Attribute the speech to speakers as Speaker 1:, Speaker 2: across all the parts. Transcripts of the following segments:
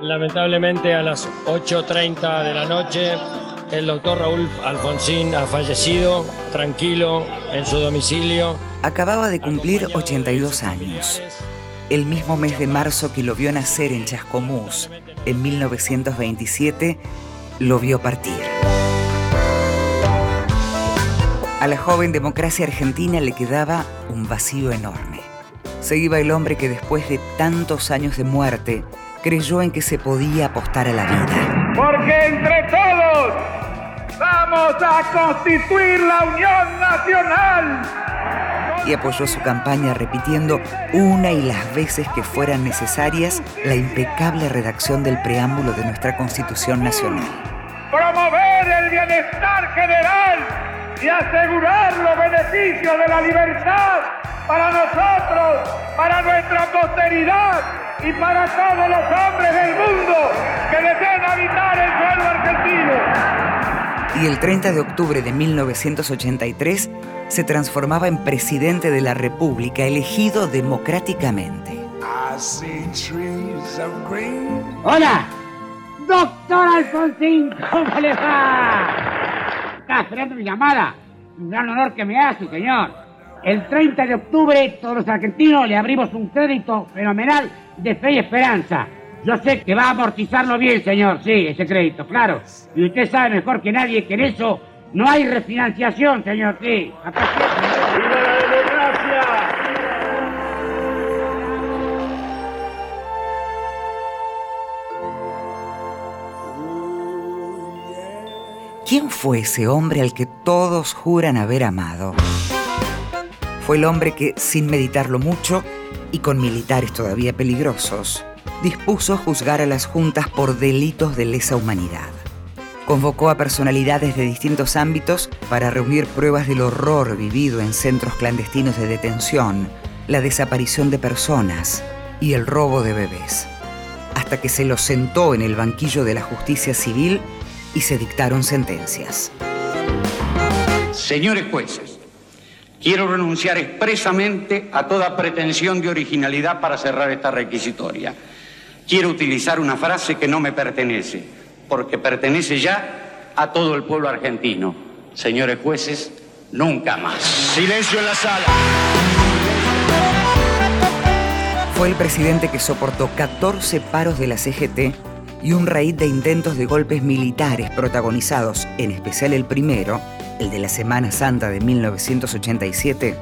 Speaker 1: Lamentablemente a las 8.30 de la noche el doctor Raúl Alfonsín ha fallecido tranquilo en su domicilio.
Speaker 2: Acababa de cumplir 82 años. El mismo mes de marzo que lo vio nacer en Chascomús, en 1927, lo vio partir. A la joven democracia argentina le quedaba un vacío enorme. Se iba el hombre que después de tantos años de muerte creyó en que se podía apostar a la vida.
Speaker 3: Porque entre todos vamos a constituir la Unión Nacional.
Speaker 2: Y apoyó su campaña repitiendo una y las veces que fueran necesarias la impecable redacción del preámbulo de nuestra Constitución Nacional.
Speaker 3: Promover el bienestar general y asegurar los beneficios de la libertad para nosotros, para nuestra posteridad y para todos los hombres del mundo que deseen habitar el suelo argentino.
Speaker 2: Y el 30 de octubre de 1983 se transformaba en presidente de la República, elegido democráticamente.
Speaker 4: Hola, doctor Alfonsín, ¿cómo le va? Está esperando mi llamada. Un gran honor que me hace, señor. El 30 de octubre todos los argentinos le abrimos un crédito fenomenal de fe y esperanza. Yo sé que va a amortizarlo bien, señor, sí, ese crédito, claro. Y usted sabe mejor que nadie que en eso no hay refinanciación, señor, sí.
Speaker 3: ¡Viva la democracia!
Speaker 2: ¿Quién fue ese hombre al que todos juran haber amado? Fue el hombre que, sin meditarlo mucho y con militares todavía peligrosos, dispuso juzgar a las juntas por delitos de lesa humanidad. Convocó a personalidades de distintos ámbitos para reunir pruebas del horror vivido en centros clandestinos de detención, la desaparición de personas y el robo de bebés, hasta que se los sentó en el banquillo de la justicia civil y se dictaron sentencias.
Speaker 5: Señores jueces, quiero renunciar expresamente a toda pretensión de originalidad para cerrar esta requisitoria. Quiero utilizar una frase que no me pertenece, porque pertenece ya a todo el pueblo argentino. Señores jueces, nunca más. Silencio en la sala.
Speaker 2: Fue el presidente que soportó 14 paros de la CGT y un raíz de intentos de golpes militares protagonizados, en especial el primero, el de la Semana Santa de 1987,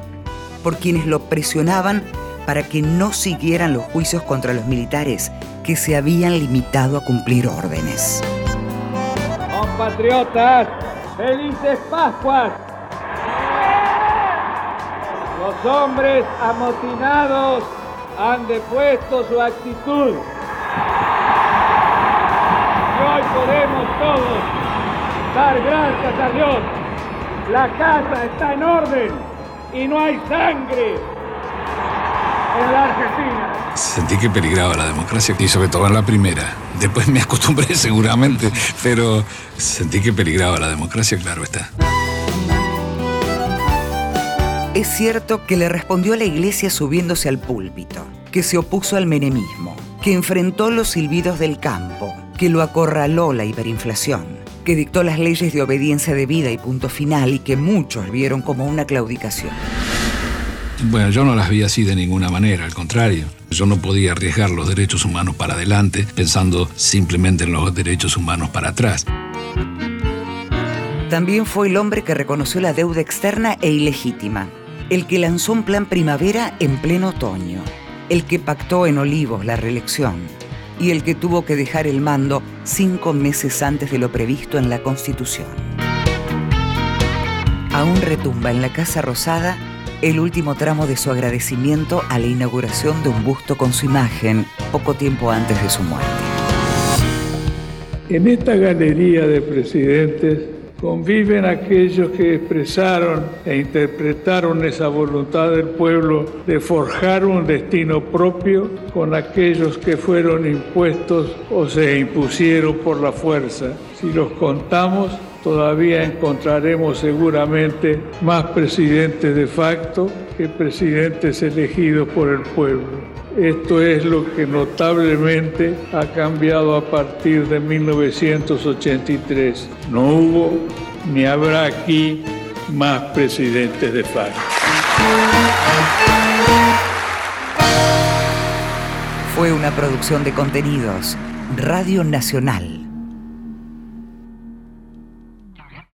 Speaker 2: por quienes lo presionaban para que no siguieran los juicios contra los militares que se habían limitado a cumplir órdenes.
Speaker 3: Compatriotas, felices Pascuas. Los hombres amotinados han depuesto su actitud. Y hoy podemos todos dar gracias a Dios. La casa está en orden y no hay sangre en la Argentina.
Speaker 6: Sentí que peligraba la democracia y sobre todo en la primera. Después me acostumbré seguramente, pero sentí que peligraba la democracia, claro está.
Speaker 2: Es cierto que le respondió a la iglesia subiéndose al púlpito, que se opuso al menemismo, que enfrentó los silbidos del campo, que lo acorraló la hiperinflación, que dictó las leyes de obediencia debida y punto final y que muchos vieron como una claudicación.
Speaker 6: Bueno, yo no las vi así de ninguna manera, al contrario. Yo no podía arriesgar los derechos humanos para adelante pensando simplemente en los derechos humanos para atrás.
Speaker 2: También fue el hombre que reconoció la deuda externa e ilegítima, el que lanzó un plan primavera en pleno otoño, el que pactó en Olivos la reelección y el que tuvo que dejar el mando cinco meses antes de lo previsto en la Constitución. Aún retumba en la Casa Rosada el último tramo de su agradecimiento a la inauguración de un busto con su imagen poco tiempo antes de su muerte.
Speaker 7: En esta galería de presidentes conviven aquellos que expresaron e interpretaron esa voluntad del pueblo de forjar un destino propio con aquellos que fueron impuestos o se impusieron por la fuerza. Si los contamos, todavía encontraremos seguramente más presidentes de facto que presidentes elegidos por el pueblo. Esto es lo que notablemente ha cambiado a partir de 1983. No hubo ni habrá aquí más presidentes de FARC.
Speaker 2: Fue una producción de contenidos. Radio Nacional